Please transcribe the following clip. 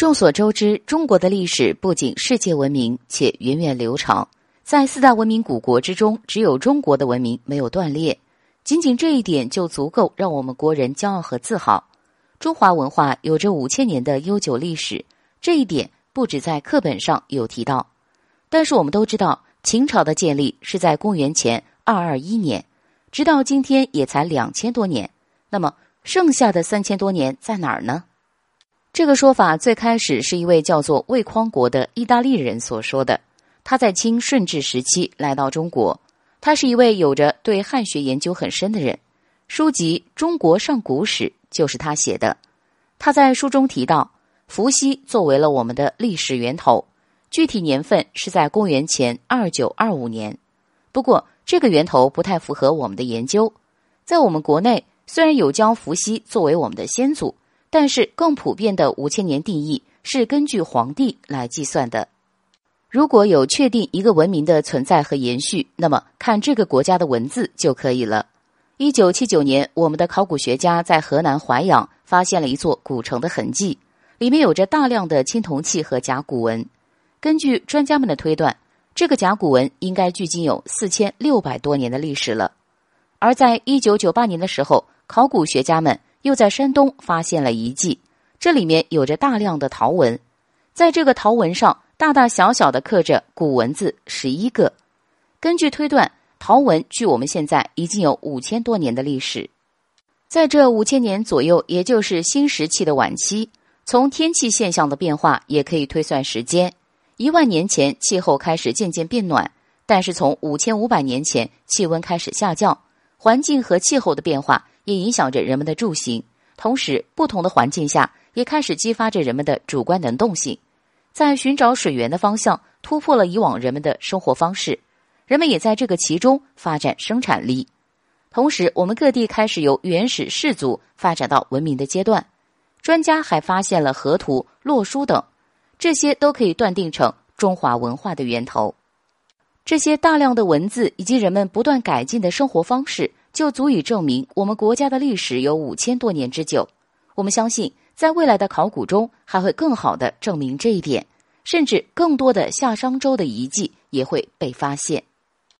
众所周知，中国的历史不仅世界闻名，且源远流长。在四大文明古国之中，只有中国的文明没有断裂。仅仅这一点就足够让我们国人骄傲和自豪。中华文化有着五千年的悠久历史，这一点不止在课本上有提到。但是我们都知道，秦朝的建立是在公元前二二一年，直到今天也才两千多年。那么剩下的三千多年在哪儿呢？这个说法最开始是一位叫做魏匡国的意大利人所说的。他在清顺治时期来到中国，他是一位有着对汉学研究很深的人。书籍《中国上古史》就是他写的。他在书中提到，伏羲作为了我们的历史源头，具体年份是在公元前二九二五年。不过，这个源头不太符合我们的研究。在我们国内，虽然有将伏羲作为我们的先祖。但是，更普遍的五千年定义是根据黄帝来计算的。如果有确定一个文明的存在和延续，那么看这个国家的文字就可以了。一九七九年，我们的考古学家在河南淮阳发现了一座古城的痕迹，里面有着大量的青铜器和甲骨文。根据专家们的推断，这个甲骨文应该距今有四千六百多年的历史了。而在一九九八年的时候，考古学家们。又在山东发现了遗迹，这里面有着大量的陶文，在这个陶文上大大小小的刻着古文字十一个。根据推断，陶文距我们现在已经有五千多年的历史。在这五千年左右，也就是新石器的晚期，从天气现象的变化也可以推算时间。一万年前，气候开始渐渐变暖，但是从五千五百年前，气温开始下降，环境和气候的变化。也影响着人们的住行，同时不同的环境下也开始激发着人们的主观能动性，在寻找水源的方向突破了以往人们的生活方式，人们也在这个其中发展生产力。同时，我们各地开始由原始氏族发展到文明的阶段。专家还发现了河图、洛书等，这些都可以断定成中华文化的源头。这些大量的文字以及人们不断改进的生活方式。就足以证明我们国家的历史有五千多年之久。我们相信，在未来的考古中，还会更好的证明这一点，甚至更多的夏商周的遗迹也会被发现。